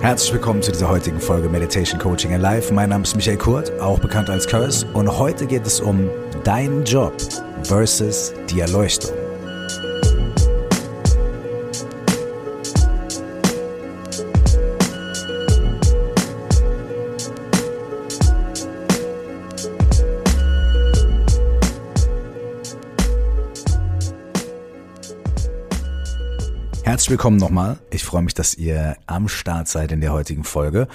Herzlich willkommen zu dieser heutigen Folge Meditation Coaching Alive. Mein Name ist Michael Kurt, auch bekannt als Curse. Und heute geht es um deinen Job versus die Erleuchtung. Willkommen nochmal. Ich freue mich, dass ihr am Start seid in der heutigen Folge.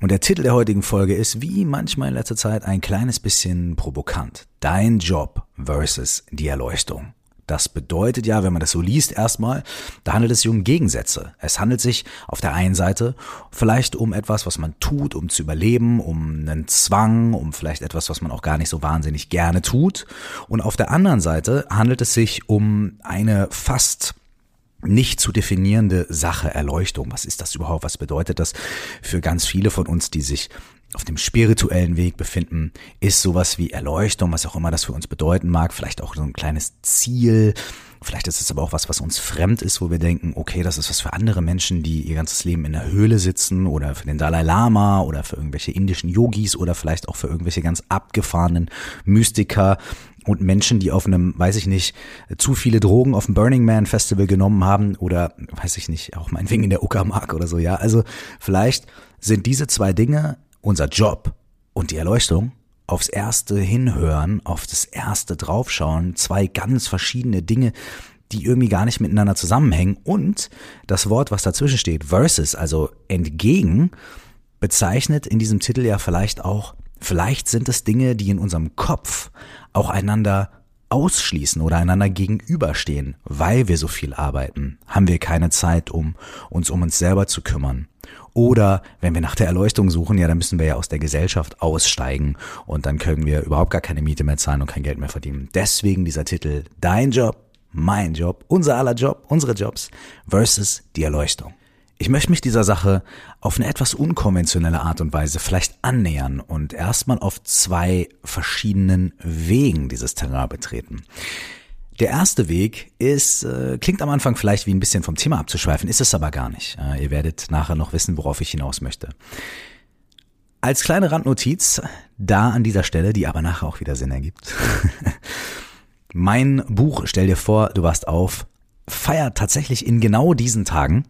Und der Titel der heutigen Folge ist wie manchmal in letzter Zeit ein kleines bisschen provokant. Dein Job versus die Erleuchtung. Das bedeutet ja, wenn man das so liest, erstmal, da handelt es sich um Gegensätze. Es handelt sich auf der einen Seite vielleicht um etwas, was man tut, um zu überleben, um einen Zwang, um vielleicht etwas, was man auch gar nicht so wahnsinnig gerne tut. Und auf der anderen Seite handelt es sich um eine fast nicht zu definierende Sache Erleuchtung. Was ist das überhaupt? Was bedeutet das für ganz viele von uns, die sich auf dem spirituellen Weg befinden, ist sowas wie Erleuchtung, was auch immer das für uns bedeuten mag, vielleicht auch so ein kleines Ziel, vielleicht ist es aber auch was, was uns fremd ist, wo wir denken, okay, das ist was für andere Menschen, die ihr ganzes Leben in der Höhle sitzen oder für den Dalai Lama oder für irgendwelche indischen Yogis oder vielleicht auch für irgendwelche ganz abgefahrenen Mystiker, und Menschen, die auf einem, weiß ich nicht, zu viele Drogen auf dem Burning Man Festival genommen haben oder, weiß ich nicht, auch meinetwegen in der Uckermark oder so, ja. Also vielleicht sind diese zwei Dinge, unser Job und die Erleuchtung, aufs erste hinhören, auf das erste draufschauen, zwei ganz verschiedene Dinge, die irgendwie gar nicht miteinander zusammenhängen und das Wort, was dazwischen steht, versus, also entgegen, bezeichnet in diesem Titel ja vielleicht auch Vielleicht sind es Dinge, die in unserem Kopf auch einander ausschließen oder einander gegenüberstehen, weil wir so viel arbeiten, haben wir keine Zeit, um uns um uns selber zu kümmern. Oder wenn wir nach der Erleuchtung suchen, ja, dann müssen wir ja aus der Gesellschaft aussteigen und dann können wir überhaupt gar keine Miete mehr zahlen und kein Geld mehr verdienen. Deswegen dieser Titel, dein Job, mein Job, unser aller Job, unsere Jobs versus die Erleuchtung. Ich möchte mich dieser Sache auf eine etwas unkonventionelle Art und Weise vielleicht annähern und erstmal auf zwei verschiedenen Wegen dieses Terrain betreten. Der erste Weg ist, äh, klingt am Anfang vielleicht wie ein bisschen vom Thema abzuschweifen, ist es aber gar nicht. Äh, ihr werdet nachher noch wissen, worauf ich hinaus möchte. Als kleine Randnotiz, da an dieser Stelle, die aber nachher auch wieder Sinn ergibt. mein Buch, stell dir vor, du warst auf, feiert tatsächlich in genau diesen Tagen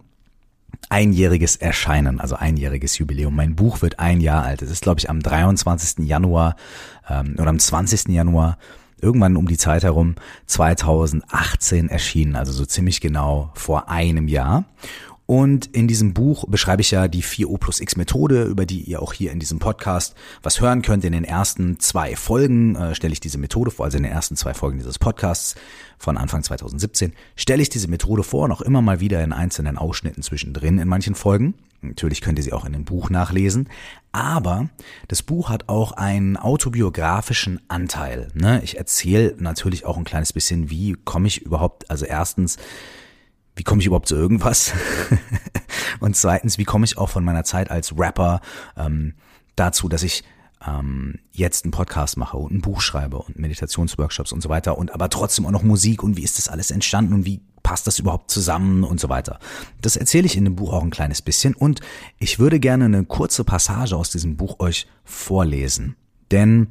einjähriges Erscheinen, also einjähriges Jubiläum. Mein Buch wird ein Jahr alt. Es ist, glaube ich, am 23. Januar ähm, oder am 20. Januar irgendwann um die Zeit herum 2018 erschienen, also so ziemlich genau vor einem Jahr. Und in diesem Buch beschreibe ich ja die 4O plus X Methode, über die ihr auch hier in diesem Podcast was hören könnt. In den ersten zwei Folgen äh, stelle ich diese Methode vor, also in den ersten zwei Folgen dieses Podcasts von Anfang 2017 stelle ich diese Methode vor, noch immer mal wieder in einzelnen Ausschnitten zwischendrin in manchen Folgen. Natürlich könnt ihr sie auch in dem Buch nachlesen. Aber das Buch hat auch einen autobiografischen Anteil. Ne? Ich erzähle natürlich auch ein kleines bisschen, wie komme ich überhaupt, also erstens, wie komme ich überhaupt zu irgendwas? und zweitens, wie komme ich auch von meiner Zeit als Rapper ähm, dazu, dass ich ähm, jetzt einen Podcast mache und ein Buch schreibe und Meditationsworkshops und so weiter und aber trotzdem auch noch Musik und wie ist das alles entstanden und wie passt das überhaupt zusammen und so weiter. Das erzähle ich in dem Buch auch ein kleines bisschen und ich würde gerne eine kurze Passage aus diesem Buch euch vorlesen. Denn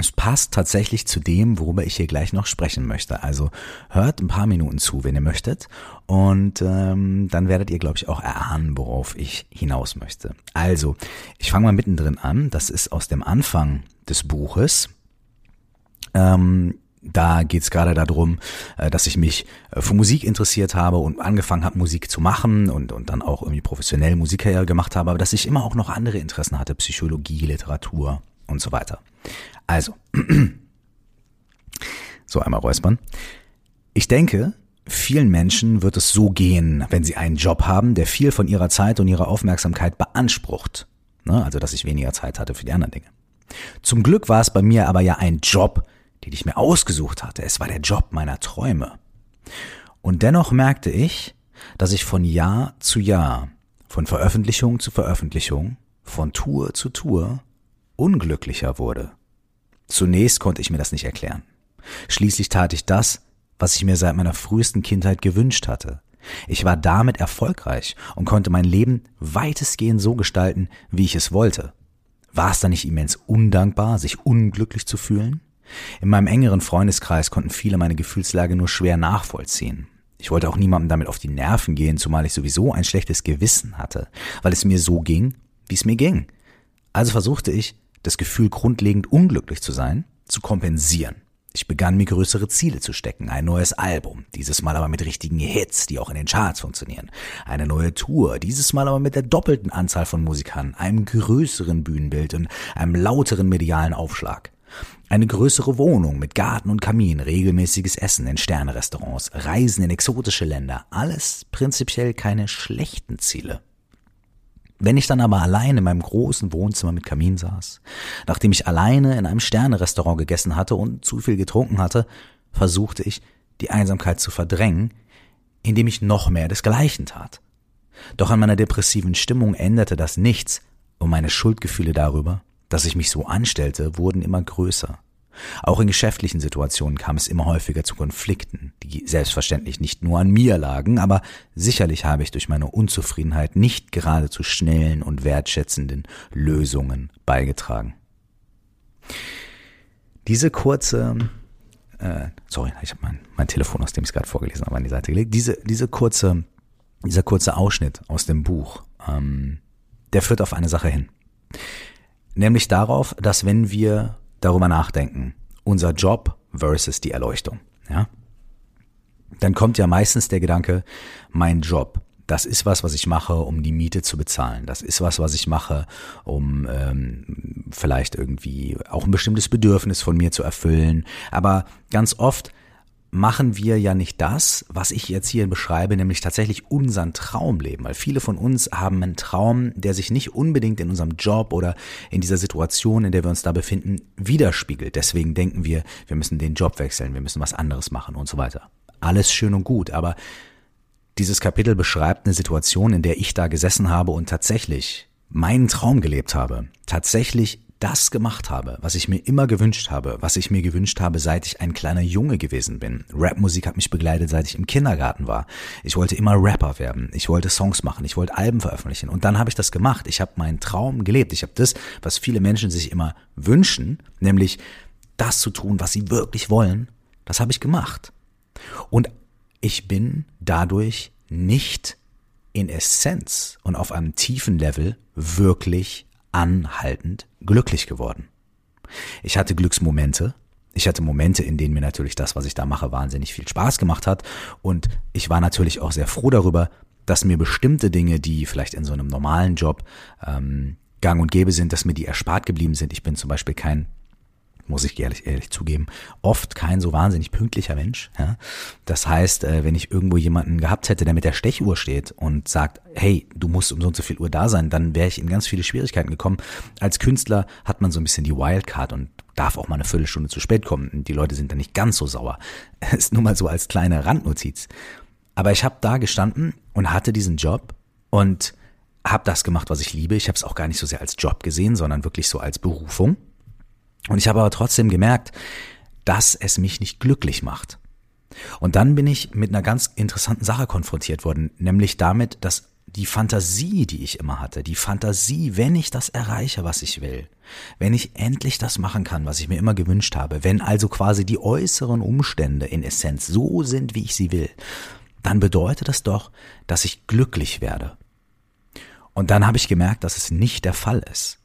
es passt tatsächlich zu dem, worüber ich hier gleich noch sprechen möchte. Also hört ein paar Minuten zu, wenn ihr möchtet. Und ähm, dann werdet ihr, glaube ich, auch erahnen, worauf ich hinaus möchte. Also, ich fange mal mittendrin an. Das ist aus dem Anfang des Buches. Ähm, da geht es gerade darum, äh, dass ich mich äh, für Musik interessiert habe und angefangen habe, Musik zu machen und, und dann auch irgendwie professionell Musikkarriere gemacht habe, aber dass ich immer auch noch andere Interessen hatte, Psychologie, Literatur und so weiter. Also, so einmal räuspern. Ich denke, vielen Menschen wird es so gehen, wenn sie einen Job haben, der viel von ihrer Zeit und ihrer Aufmerksamkeit beansprucht. Ne? Also, dass ich weniger Zeit hatte für die anderen Dinge. Zum Glück war es bei mir aber ja ein Job, den ich mir ausgesucht hatte. Es war der Job meiner Träume. Und dennoch merkte ich, dass ich von Jahr zu Jahr, von Veröffentlichung zu Veröffentlichung, von Tour zu Tour unglücklicher wurde. Zunächst konnte ich mir das nicht erklären. Schließlich tat ich das, was ich mir seit meiner frühesten Kindheit gewünscht hatte. Ich war damit erfolgreich und konnte mein Leben weitestgehend so gestalten, wie ich es wollte. War es dann nicht immens undankbar, sich unglücklich zu fühlen? In meinem engeren Freundeskreis konnten viele meine Gefühlslage nur schwer nachvollziehen. Ich wollte auch niemandem damit auf die Nerven gehen, zumal ich sowieso ein schlechtes Gewissen hatte, weil es mir so ging, wie es mir ging. Also versuchte ich, das Gefühl grundlegend unglücklich zu sein, zu kompensieren. Ich begann mir größere Ziele zu stecken. Ein neues Album, dieses Mal aber mit richtigen Hits, die auch in den Charts funktionieren. Eine neue Tour, dieses Mal aber mit der doppelten Anzahl von Musikern, einem größeren Bühnenbild und einem lauteren medialen Aufschlag. Eine größere Wohnung mit Garten und Kamin, regelmäßiges Essen in Sternerestaurants, Reisen in exotische Länder, alles prinzipiell keine schlechten Ziele. Wenn ich dann aber allein in meinem großen Wohnzimmer mit Kamin saß, nachdem ich alleine in einem Sternerestaurant gegessen hatte und zu viel getrunken hatte, versuchte ich, die Einsamkeit zu verdrängen, indem ich noch mehr desgleichen tat. Doch an meiner depressiven Stimmung änderte das nichts und meine Schuldgefühle darüber, dass ich mich so anstellte, wurden immer größer. Auch in geschäftlichen Situationen kam es immer häufiger zu Konflikten, die selbstverständlich nicht nur an mir lagen, aber sicherlich habe ich durch meine Unzufriedenheit nicht gerade zu schnellen und wertschätzenden Lösungen beigetragen. Diese kurze, äh, sorry, ich habe mein, mein Telefon, aus dem ich es gerade vorgelesen habe, an die Seite gelegt. Diese, diese kurze, dieser kurze Ausschnitt aus dem Buch, ähm, der führt auf eine Sache hin. Nämlich darauf, dass wenn wir darüber nachdenken, unser Job versus die Erleuchtung, ja, dann kommt ja meistens der Gedanke, mein Job, das ist was, was ich mache, um die Miete zu bezahlen. Das ist was, was ich mache, um ähm, vielleicht irgendwie auch ein bestimmtes Bedürfnis von mir zu erfüllen. Aber ganz oft machen wir ja nicht das, was ich jetzt hier beschreibe, nämlich tatsächlich unseren Traumleben. Weil viele von uns haben einen Traum, der sich nicht unbedingt in unserem Job oder in dieser Situation, in der wir uns da befinden, widerspiegelt. Deswegen denken wir, wir müssen den Job wechseln, wir müssen was anderes machen und so weiter. Alles schön und gut, aber dieses Kapitel beschreibt eine Situation, in der ich da gesessen habe und tatsächlich meinen Traum gelebt habe. Tatsächlich das gemacht habe, was ich mir immer gewünscht habe, was ich mir gewünscht habe, seit ich ein kleiner Junge gewesen bin. Rapmusik hat mich begleitet, seit ich im Kindergarten war. Ich wollte immer Rapper werden. Ich wollte Songs machen. Ich wollte Alben veröffentlichen. Und dann habe ich das gemacht. Ich habe meinen Traum gelebt. Ich habe das, was viele Menschen sich immer wünschen, nämlich das zu tun, was sie wirklich wollen, das habe ich gemacht. Und ich bin dadurch nicht in Essenz und auf einem tiefen Level wirklich anhaltend glücklich geworden. Ich hatte Glücksmomente. Ich hatte Momente, in denen mir natürlich das, was ich da mache, wahnsinnig viel Spaß gemacht hat. Und ich war natürlich auch sehr froh darüber, dass mir bestimmte Dinge, die vielleicht in so einem normalen Job ähm, gang und gäbe sind, dass mir die erspart geblieben sind. Ich bin zum Beispiel kein muss ich ehrlich, ehrlich zugeben, oft kein so wahnsinnig pünktlicher Mensch. Ja? Das heißt, äh, wenn ich irgendwo jemanden gehabt hätte, der mit der Stechuhr steht und sagt, hey, du musst um so und so viel Uhr da sein, dann wäre ich in ganz viele Schwierigkeiten gekommen. Als Künstler hat man so ein bisschen die Wildcard und darf auch mal eine Viertelstunde zu spät kommen. Die Leute sind dann nicht ganz so sauer. Ist nur mal so als kleine Randnotiz. Aber ich habe da gestanden und hatte diesen Job und habe das gemacht, was ich liebe. Ich habe es auch gar nicht so sehr als Job gesehen, sondern wirklich so als Berufung. Und ich habe aber trotzdem gemerkt, dass es mich nicht glücklich macht. Und dann bin ich mit einer ganz interessanten Sache konfrontiert worden, nämlich damit, dass die Fantasie, die ich immer hatte, die Fantasie, wenn ich das erreiche, was ich will, wenn ich endlich das machen kann, was ich mir immer gewünscht habe, wenn also quasi die äußeren Umstände in Essenz so sind, wie ich sie will, dann bedeutet das doch, dass ich glücklich werde. Und dann habe ich gemerkt, dass es nicht der Fall ist.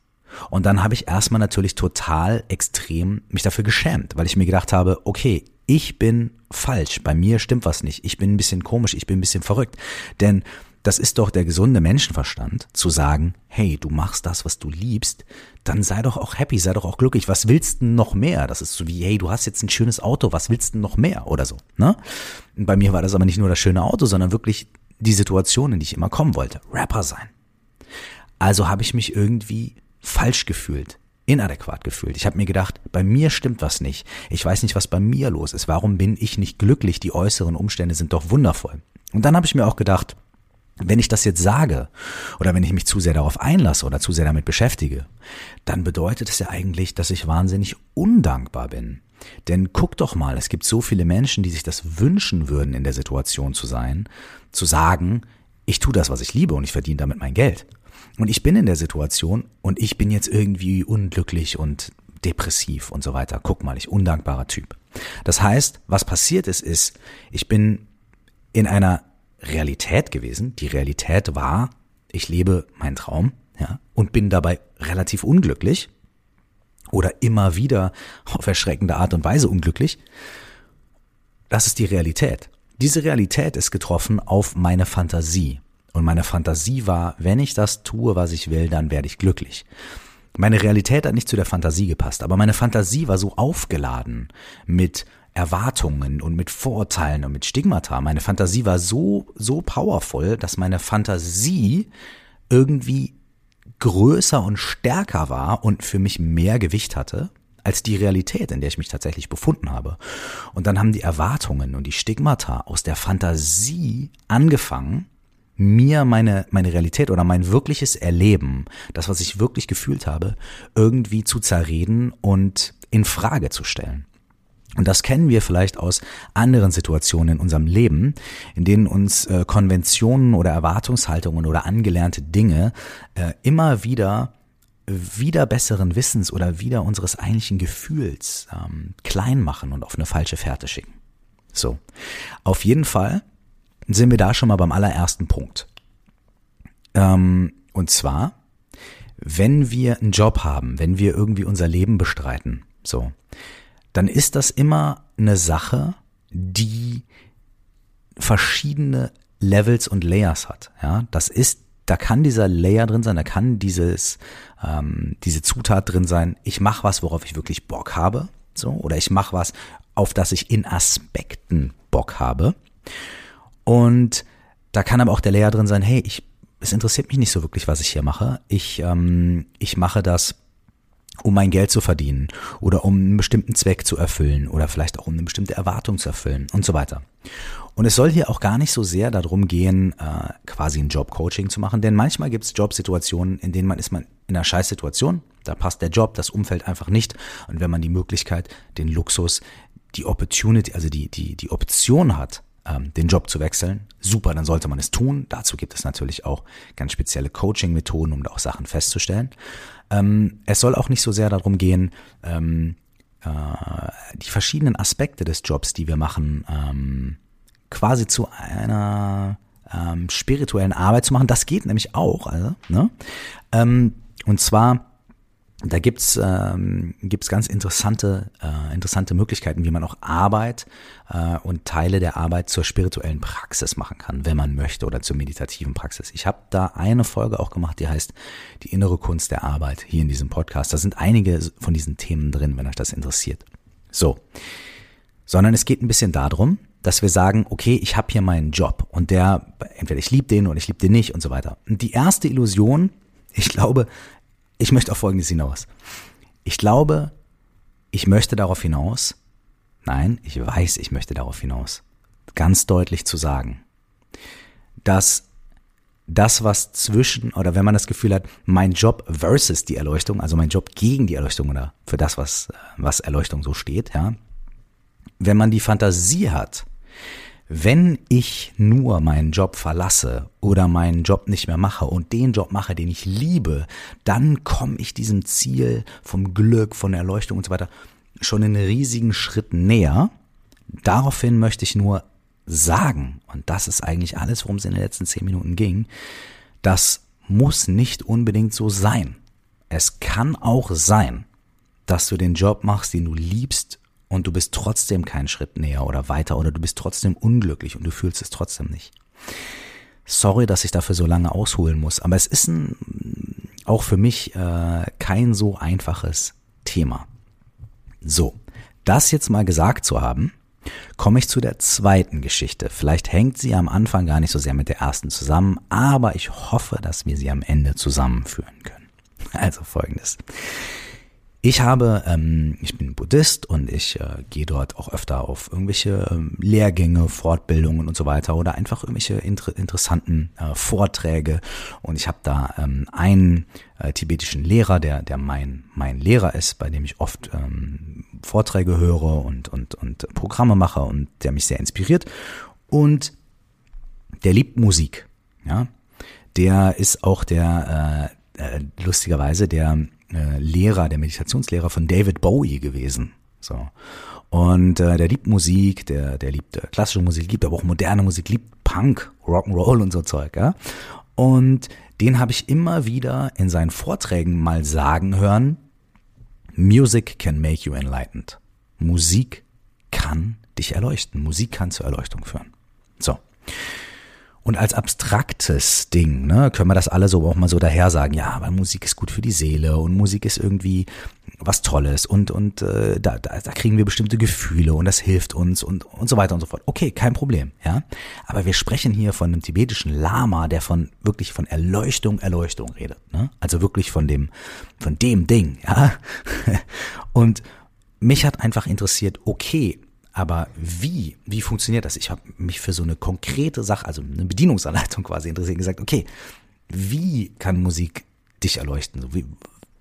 Und dann habe ich erstmal natürlich total extrem mich dafür geschämt, weil ich mir gedacht habe, okay, ich bin falsch, bei mir stimmt was nicht, ich bin ein bisschen komisch, ich bin ein bisschen verrückt. Denn das ist doch der gesunde Menschenverstand, zu sagen, hey, du machst das, was du liebst, dann sei doch auch happy, sei doch auch glücklich. Was willst du noch mehr? Das ist so wie, hey, du hast jetzt ein schönes Auto, was willst du noch mehr? Oder so, ne? Bei mir war das aber nicht nur das schöne Auto, sondern wirklich die Situation, in die ich immer kommen wollte. Rapper sein. Also habe ich mich irgendwie falsch gefühlt, inadäquat gefühlt. Ich habe mir gedacht, bei mir stimmt was nicht. Ich weiß nicht, was bei mir los ist. Warum bin ich nicht glücklich? Die äußeren Umstände sind doch wundervoll. Und dann habe ich mir auch gedacht, wenn ich das jetzt sage oder wenn ich mich zu sehr darauf einlasse oder zu sehr damit beschäftige, dann bedeutet es ja eigentlich, dass ich wahnsinnig undankbar bin. Denn guck doch mal, es gibt so viele Menschen, die sich das wünschen würden, in der Situation zu sein, zu sagen, ich tue das, was ich liebe und ich verdiene damit mein Geld. Und ich bin in der Situation und ich bin jetzt irgendwie unglücklich und depressiv und so weiter. Guck mal, ich undankbarer Typ. Das heißt, was passiert ist, ist, ich bin in einer Realität gewesen. Die Realität war, ich lebe meinen Traum, ja, und bin dabei relativ unglücklich oder immer wieder auf erschreckende Art und Weise unglücklich. Das ist die Realität. Diese Realität ist getroffen auf meine Fantasie. Und meine Fantasie war, wenn ich das tue, was ich will, dann werde ich glücklich. Meine Realität hat nicht zu der Fantasie gepasst, aber meine Fantasie war so aufgeladen mit Erwartungen und mit Vorurteilen und mit Stigmata. Meine Fantasie war so, so powerful, dass meine Fantasie irgendwie größer und stärker war und für mich mehr Gewicht hatte als die Realität, in der ich mich tatsächlich befunden habe. Und dann haben die Erwartungen und die Stigmata aus der Fantasie angefangen, mir meine, meine Realität oder mein wirkliches Erleben, das, was ich wirklich gefühlt habe, irgendwie zu zerreden und in Frage zu stellen. Und das kennen wir vielleicht aus anderen Situationen in unserem Leben, in denen uns äh, Konventionen oder Erwartungshaltungen oder angelernte Dinge äh, immer wieder wieder besseren Wissens oder wieder unseres eigentlichen Gefühls ähm, klein machen und auf eine falsche Fährte schicken. So, auf jeden Fall sind wir da schon mal beim allerersten Punkt. Ähm, und zwar, wenn wir einen Job haben, wenn wir irgendwie unser Leben bestreiten, so, dann ist das immer eine Sache, die verschiedene Levels und Layers hat. Ja, das ist, da kann dieser Layer drin sein, da kann dieses, ähm, diese Zutat drin sein. Ich mache was, worauf ich wirklich Bock habe, so, oder ich mache was, auf das ich in Aspekten Bock habe. Und da kann aber auch der Layer drin sein, hey, ich, es interessiert mich nicht so wirklich, was ich hier mache. Ich, ähm, ich mache das, um mein Geld zu verdienen oder um einen bestimmten Zweck zu erfüllen oder vielleicht auch um eine bestimmte Erwartung zu erfüllen und so weiter. Und es soll hier auch gar nicht so sehr darum gehen, äh, quasi ein Jobcoaching zu machen, denn manchmal gibt es Jobsituationen, in denen man ist man in einer Scheißsituation, da passt der Job, das Umfeld einfach nicht und wenn man die Möglichkeit, den Luxus, die Opportunity, also die, die, die Option hat, ähm, den Job zu wechseln, super, dann sollte man es tun. Dazu gibt es natürlich auch ganz spezielle Coaching-Methoden, um da auch Sachen festzustellen. Ähm, es soll auch nicht so sehr darum gehen, ähm, äh, die verschiedenen Aspekte des Jobs, die wir machen, ähm, quasi zu einer ähm, spirituellen Arbeit zu machen. Das geht nämlich auch. Also, ne? Ähm, und zwar da gibt's ähm, gibt's ganz interessante äh, interessante Möglichkeiten, wie man auch Arbeit äh, und Teile der Arbeit zur spirituellen Praxis machen kann, wenn man möchte, oder zur meditativen Praxis. Ich habe da eine Folge auch gemacht, die heißt die innere Kunst der Arbeit hier in diesem Podcast. Da sind einige von diesen Themen drin, wenn euch das interessiert. So, sondern es geht ein bisschen darum, dass wir sagen, okay, ich habe hier meinen Job und der entweder ich liebe den oder ich liebe den nicht und so weiter. Und die erste Illusion, ich glaube, ich möchte auf Folgendes hinaus. Ich glaube, ich möchte darauf hinaus, nein, ich weiß, ich möchte darauf hinaus, ganz deutlich zu sagen, dass das, was zwischen, oder wenn man das Gefühl hat, mein Job versus die Erleuchtung, also mein Job gegen die Erleuchtung oder für das, was, was Erleuchtung so steht, ja, wenn man die Fantasie hat, wenn ich nur meinen Job verlasse oder meinen Job nicht mehr mache und den Job mache, den ich liebe, dann komme ich diesem Ziel vom Glück, von der Erleuchtung und so weiter schon in riesigen Schritt näher. Daraufhin möchte ich nur sagen, und das ist eigentlich alles, worum es in den letzten zehn Minuten ging, das muss nicht unbedingt so sein. Es kann auch sein, dass du den Job machst, den du liebst und du bist trotzdem keinen Schritt näher oder weiter oder du bist trotzdem unglücklich und du fühlst es trotzdem nicht. Sorry, dass ich dafür so lange ausholen muss, aber es ist ein, auch für mich äh, kein so einfaches Thema. So, das jetzt mal gesagt zu haben, komme ich zu der zweiten Geschichte. Vielleicht hängt sie am Anfang gar nicht so sehr mit der ersten zusammen, aber ich hoffe, dass wir sie am Ende zusammenführen können. Also folgendes. Ich habe, ähm, ich bin Buddhist und ich äh, gehe dort auch öfter auf irgendwelche ähm, Lehrgänge, Fortbildungen und so weiter oder einfach irgendwelche inter interessanten äh, Vorträge. Und ich habe da ähm, einen äh, tibetischen Lehrer, der, der mein, mein Lehrer ist, bei dem ich oft ähm, Vorträge höre und, und, und Programme mache und der mich sehr inspiriert. Und der liebt Musik. Ja, der ist auch der äh, äh, lustigerweise der Lehrer, der Meditationslehrer von David Bowie gewesen. So. Und äh, der liebt Musik, der, der liebt äh, klassische Musik, liebt aber auch moderne Musik, liebt Punk, Rock'n'Roll und so Zeug, ja. Und den habe ich immer wieder in seinen Vorträgen mal sagen hören, Music can make you enlightened. Musik kann dich erleuchten. Musik kann zur Erleuchtung führen. So. Und als abstraktes Ding, ne, können wir das alle so auch mal so daher sagen, ja, aber Musik ist gut für die Seele und Musik ist irgendwie was Tolles und, und äh, da, da, da kriegen wir bestimmte Gefühle und das hilft uns und, und so weiter und so fort. Okay, kein Problem, ja. Aber wir sprechen hier von einem tibetischen Lama, der von wirklich von Erleuchtung, Erleuchtung redet. Ne? Also wirklich von dem, von dem Ding, ja. Und mich hat einfach interessiert, okay, aber wie, wie funktioniert das? Ich habe mich für so eine konkrete Sache, also eine Bedienungsanleitung quasi interessiert, gesagt, okay, wie kann Musik dich erleuchten? So, wie,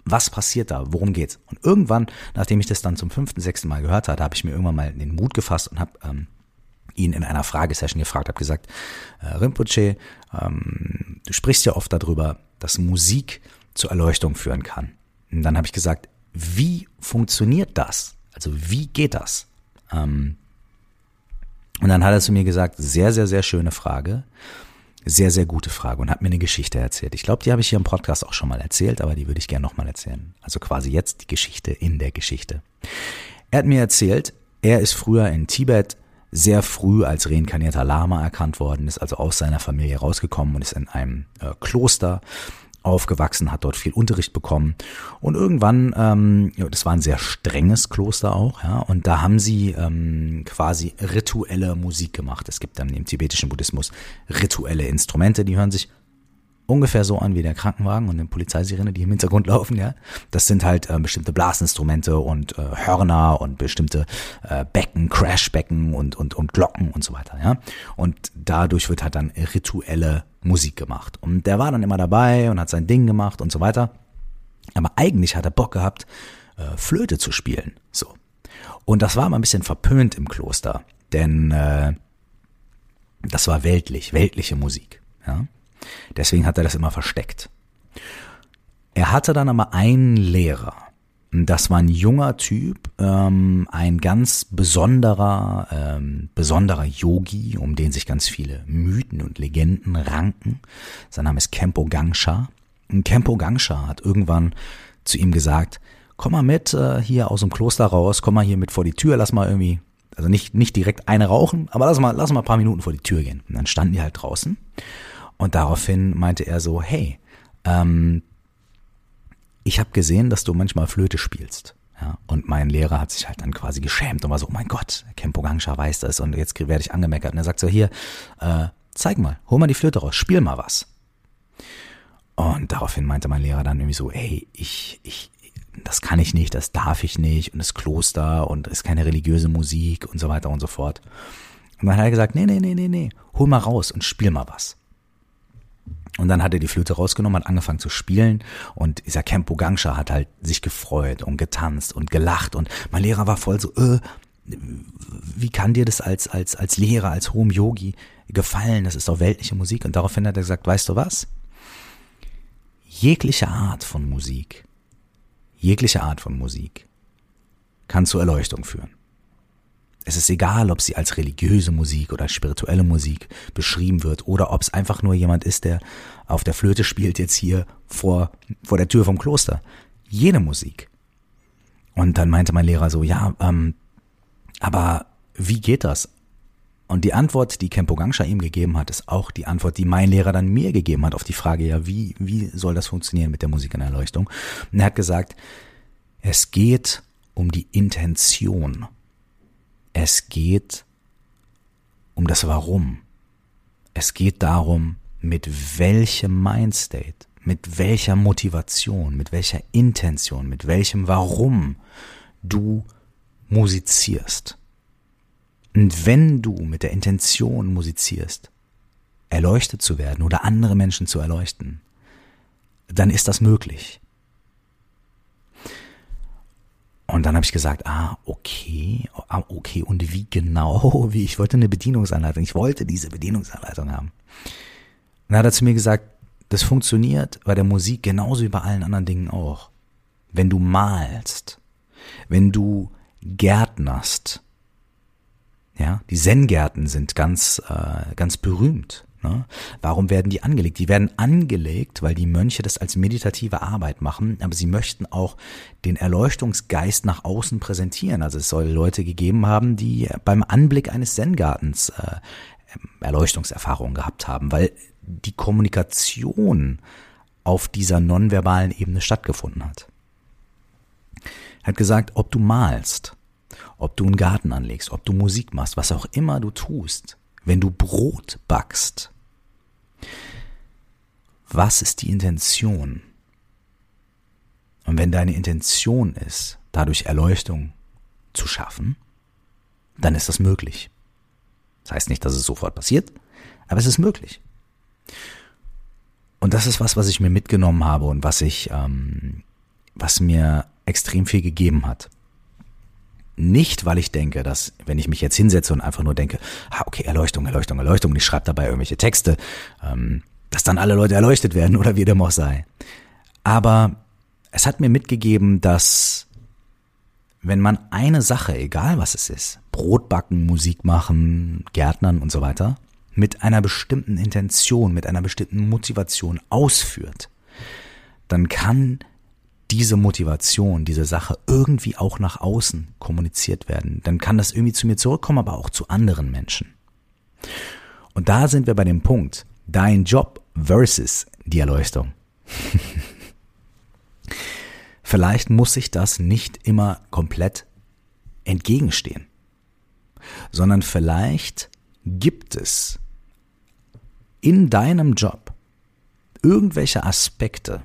was passiert da? Worum geht's? Und irgendwann, nachdem ich das dann zum fünften, sechsten Mal gehört hatte, habe ich mir irgendwann mal den Mut gefasst und habe ähm, ihn in einer Fragesession gefragt, habe gesagt, äh, Rinpoche, ähm, du sprichst ja oft darüber, dass Musik zur Erleuchtung führen kann. Und dann habe ich gesagt, wie funktioniert das? Also wie geht das? Ähm, und dann hat er zu mir gesagt, sehr, sehr, sehr schöne Frage. Sehr, sehr gute Frage und hat mir eine Geschichte erzählt. Ich glaube, die habe ich hier im Podcast auch schon mal erzählt, aber die würde ich gerne nochmal erzählen. Also quasi jetzt die Geschichte in der Geschichte. Er hat mir erzählt, er ist früher in Tibet sehr früh als reinkarnierter Lama erkannt worden, ist also aus seiner Familie rausgekommen und ist in einem äh, Kloster aufgewachsen, hat dort viel Unterricht bekommen und irgendwann, ähm, das war ein sehr strenges Kloster auch, ja, und da haben sie ähm, quasi rituelle Musik gemacht. Es gibt dann im tibetischen Buddhismus rituelle Instrumente, die hören sich ungefähr so an wie der Krankenwagen und eine Polizeisirene, die im Hintergrund laufen, ja. Das sind halt äh, bestimmte Blasinstrumente und äh, Hörner und bestimmte äh, Becken, Crashbecken und, und, und Glocken und so weiter, ja. Und dadurch wird halt dann rituelle Musik gemacht. Und der war dann immer dabei und hat sein Ding gemacht und so weiter. Aber eigentlich hat er Bock gehabt, äh, Flöte zu spielen, so. Und das war mal ein bisschen verpönt im Kloster, denn äh, das war weltlich, weltliche Musik, ja. Deswegen hat er das immer versteckt. Er hatte dann aber einen Lehrer. Das war ein junger Typ, ähm, ein ganz besonderer, ähm, besonderer Yogi, um den sich ganz viele Mythen und Legenden ranken. Sein Name ist Kempo Gangsha. Kempo Gangsha hat irgendwann zu ihm gesagt, komm mal mit äh, hier aus dem Kloster raus, komm mal hier mit vor die Tür, lass mal irgendwie, also nicht, nicht direkt eine rauchen, aber lass mal, lass mal ein paar Minuten vor die Tür gehen. Und dann standen die halt draußen. Und daraufhin meinte er so, hey, ähm, ich habe gesehen, dass du manchmal Flöte spielst. Ja, und mein Lehrer hat sich halt dann quasi geschämt und war so, oh mein Gott, Kempo Gangsha weiß das und jetzt werde ich angemeckert. Und er sagt so, hier, äh, zeig mal, hol mal die Flöte raus, spiel mal was. Und daraufhin meinte mein Lehrer dann irgendwie so, ey, ich, ich, das kann ich nicht, das darf ich nicht und das Kloster und ist keine religiöse Musik und so weiter und so fort. Und dann hat er gesagt, nee, nee, nee, nee, nee, hol mal raus und spiel mal was. Und dann hat er die Flöte rausgenommen, hat angefangen zu spielen und dieser Kempo Gangsha hat halt sich gefreut und getanzt und gelacht und mein Lehrer war voll so, äh, wie kann dir das als, als, als Lehrer, als hohem Yogi gefallen? Das ist doch weltliche Musik. Und daraufhin hat er gesagt, weißt du was? Jegliche Art von Musik, jegliche Art von Musik kann zur Erleuchtung führen. Es ist egal, ob sie als religiöse Musik oder spirituelle Musik beschrieben wird oder ob es einfach nur jemand ist, der auf der Flöte spielt jetzt hier vor, vor der Tür vom Kloster. Jede Musik. Und dann meinte mein Lehrer so, ja, ähm, aber wie geht das? Und die Antwort, die Kempo Gangsha ihm gegeben hat, ist auch die Antwort, die mein Lehrer dann mir gegeben hat auf die Frage, ja, wie, wie soll das funktionieren mit der Musik in der Erleuchtung? Und er hat gesagt, es geht um die Intention. Es geht um das Warum. Es geht darum, mit welchem Mindstate, mit welcher Motivation, mit welcher Intention, mit welchem Warum du musizierst. Und wenn du mit der Intention musizierst, erleuchtet zu werden oder andere Menschen zu erleuchten, dann ist das möglich. Und dann habe ich gesagt, ah, okay, ah, okay, und wie genau? Wie ich wollte eine Bedienungsanleitung. Ich wollte diese Bedienungsanleitung haben. Und dann hat er zu mir gesagt, das funktioniert bei der Musik genauso wie bei allen anderen Dingen auch. Wenn du malst, wenn du gärtnerst, ja, die Zen-Gärten sind ganz, äh, ganz berühmt. Ne? Warum werden die angelegt? Die werden angelegt, weil die Mönche das als meditative Arbeit machen, aber sie möchten auch den Erleuchtungsgeist nach außen präsentieren. Also es soll Leute gegeben haben, die beim Anblick eines Zen-Gartens äh, Erleuchtungserfahrungen gehabt haben, weil die Kommunikation auf dieser nonverbalen Ebene stattgefunden hat. Er hat gesagt, ob du malst, ob du einen Garten anlegst, ob du Musik machst, was auch immer du tust, wenn du Brot backst, was ist die Intention? Und wenn deine Intention ist, dadurch Erleuchtung zu schaffen, dann ist das möglich. Das heißt nicht, dass es sofort passiert, aber es ist möglich. Und das ist was, was ich mir mitgenommen habe und was ich, ähm, was mir extrem viel gegeben hat. Nicht, weil ich denke, dass, wenn ich mich jetzt hinsetze und einfach nur denke, ah, okay, Erleuchtung, Erleuchtung, Erleuchtung, und ich schreibe dabei irgendwelche Texte, ähm, dass dann alle Leute erleuchtet werden oder wie dem auch sei. Aber es hat mir mitgegeben, dass wenn man eine Sache, egal was es ist, Brot backen, Musik machen, Gärtnern und so weiter, mit einer bestimmten Intention, mit einer bestimmten Motivation ausführt, dann kann diese Motivation, diese Sache irgendwie auch nach außen kommuniziert werden. Dann kann das irgendwie zu mir zurückkommen, aber auch zu anderen Menschen. Und da sind wir bei dem Punkt, dein Job versus die Erleuchtung. Vielleicht muss sich das nicht immer komplett entgegenstehen, sondern vielleicht gibt es in deinem Job irgendwelche Aspekte,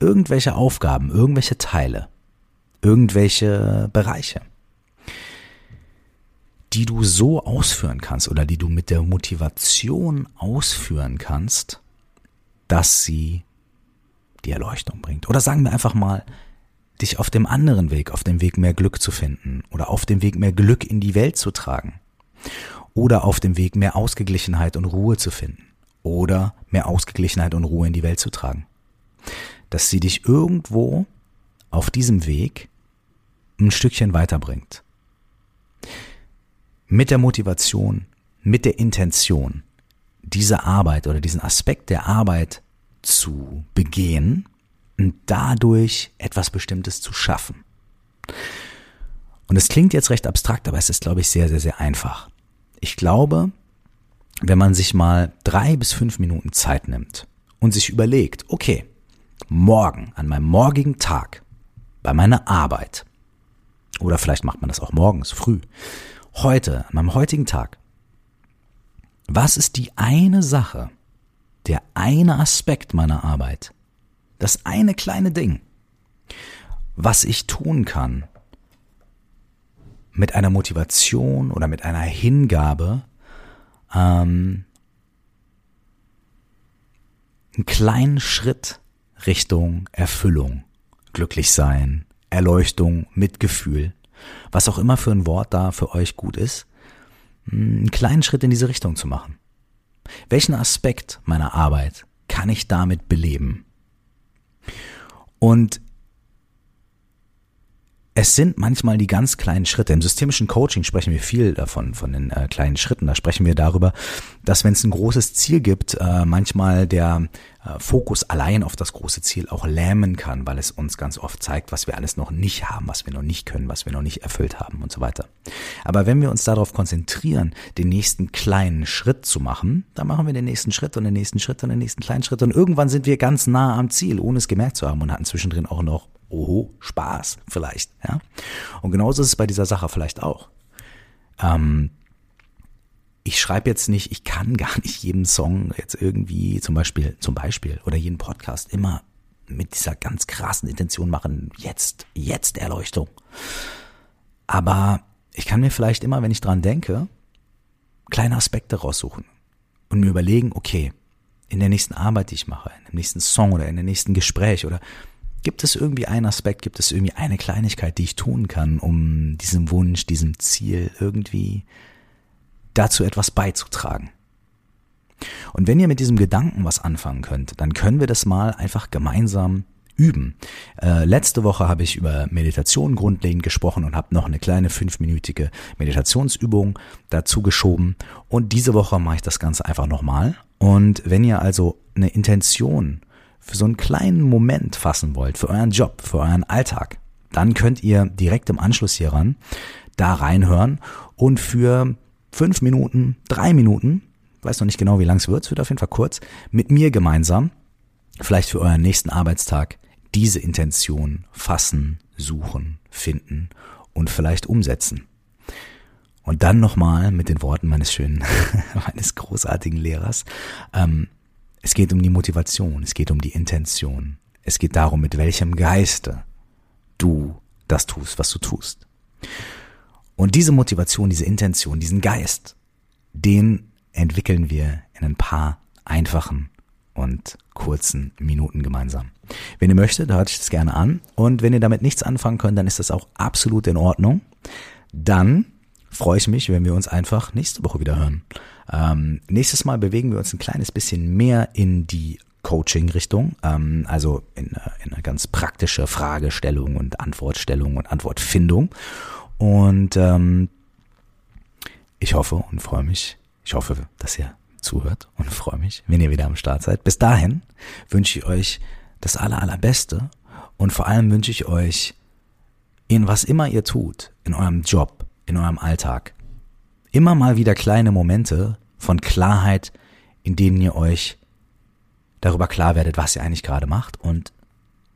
irgendwelche Aufgaben, irgendwelche Teile, irgendwelche Bereiche, die du so ausführen kannst oder die du mit der Motivation ausführen kannst, dass sie die Erleuchtung bringt. Oder sagen wir einfach mal, dich auf dem anderen Weg, auf dem Weg mehr Glück zu finden oder auf dem Weg mehr Glück in die Welt zu tragen oder auf dem Weg mehr Ausgeglichenheit und Ruhe zu finden oder mehr Ausgeglichenheit und Ruhe in die Welt zu tragen dass sie dich irgendwo auf diesem Weg ein Stückchen weiterbringt. Mit der Motivation, mit der Intention, diese Arbeit oder diesen Aspekt der Arbeit zu begehen und dadurch etwas Bestimmtes zu schaffen. Und es klingt jetzt recht abstrakt, aber es ist, glaube ich, sehr, sehr, sehr einfach. Ich glaube, wenn man sich mal drei bis fünf Minuten Zeit nimmt und sich überlegt, okay, morgen, an meinem morgigen Tag, bei meiner Arbeit, oder vielleicht macht man das auch morgens früh, heute, an meinem heutigen Tag, was ist die eine Sache, der eine Aspekt meiner Arbeit, das eine kleine Ding, was ich tun kann, mit einer Motivation oder mit einer Hingabe, ähm, einen kleinen Schritt Richtung Erfüllung, glücklich sein, Erleuchtung, Mitgefühl, was auch immer für ein Wort da für euch gut ist, einen kleinen Schritt in diese Richtung zu machen. Welchen Aspekt meiner Arbeit kann ich damit beleben? Und es sind manchmal die ganz kleinen Schritte. Im systemischen Coaching sprechen wir viel davon, von den äh, kleinen Schritten. Da sprechen wir darüber, dass wenn es ein großes Ziel gibt, äh, manchmal der äh, Fokus allein auf das große Ziel auch lähmen kann, weil es uns ganz oft zeigt, was wir alles noch nicht haben, was wir noch nicht können, was wir noch nicht erfüllt haben und so weiter. Aber wenn wir uns darauf konzentrieren, den nächsten kleinen Schritt zu machen, dann machen wir den nächsten Schritt und den nächsten Schritt und den nächsten kleinen Schritt und irgendwann sind wir ganz nah am Ziel, ohne es gemerkt zu haben und hatten zwischendrin auch noch oho, Spaß vielleicht. Ja? Und genauso ist es bei dieser Sache vielleicht auch. Ähm, ich schreibe jetzt nicht, ich kann gar nicht jeden Song jetzt irgendwie zum Beispiel, zum Beispiel oder jeden Podcast immer mit dieser ganz krassen Intention machen, jetzt, jetzt Erleuchtung. Aber ich kann mir vielleicht immer, wenn ich dran denke, kleine Aspekte raussuchen und mir überlegen, okay, in der nächsten Arbeit, die ich mache, in dem nächsten Song oder in dem nächsten Gespräch oder gibt es irgendwie einen Aspekt, gibt es irgendwie eine Kleinigkeit, die ich tun kann, um diesem Wunsch, diesem Ziel irgendwie dazu etwas beizutragen. Und wenn ihr mit diesem Gedanken was anfangen könnt, dann können wir das mal einfach gemeinsam üben. Äh, letzte Woche habe ich über Meditation grundlegend gesprochen und habe noch eine kleine fünfminütige Meditationsübung dazu geschoben. Und diese Woche mache ich das Ganze einfach nochmal. Und wenn ihr also eine Intention für so einen kleinen Moment fassen wollt, für euren Job, für euren Alltag, dann könnt ihr direkt im Anschluss hieran da reinhören und für fünf Minuten, drei Minuten, weiß noch nicht genau, wie lang es wird, es wird auf jeden Fall kurz, mit mir gemeinsam, vielleicht für euren nächsten Arbeitstag, diese Intention fassen, suchen, finden und vielleicht umsetzen. Und dann nochmal mit den Worten meines schönen, meines großartigen Lehrers. Ähm, es geht um die Motivation, es geht um die Intention. Es geht darum, mit welchem Geiste du das tust, was du tust. Und diese Motivation, diese Intention, diesen Geist, den entwickeln wir in ein paar einfachen und kurzen Minuten gemeinsam. Wenn ihr möchtet, hört euch das gerne an. Und wenn ihr damit nichts anfangen könnt, dann ist das auch absolut in Ordnung. Dann freue ich mich, wenn wir uns einfach nächste Woche wieder hören. Ähm, nächstes Mal bewegen wir uns ein kleines bisschen mehr in die Coaching-Richtung, ähm, also in, in eine ganz praktische Fragestellung und Antwortstellung und Antwortfindung. Und ähm, ich hoffe und freue mich, ich hoffe, dass ihr zuhört und freue mich, wenn ihr wieder am Start seid. Bis dahin wünsche ich euch das aller, allerbeste und vor allem wünsche ich euch in was immer ihr tut, in eurem Job, in eurem Alltag, immer mal wieder kleine Momente von Klarheit, in denen ihr euch darüber klar werdet, was ihr eigentlich gerade macht und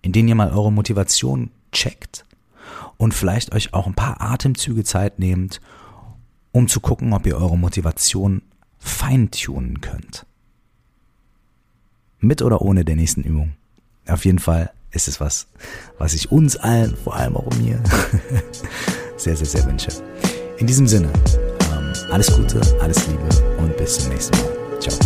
in denen ihr mal eure Motivation checkt und vielleicht euch auch ein paar Atemzüge Zeit nehmt, um zu gucken, ob ihr eure Motivation feintunen könnt. Mit oder ohne der nächsten Übung. Auf jeden Fall ist es was, was ich uns allen, vor allem auch mir, sehr, sehr, sehr wünsche. In diesem Sinne, alles Gute, alles Liebe und bis zum nächsten Mal. Ciao.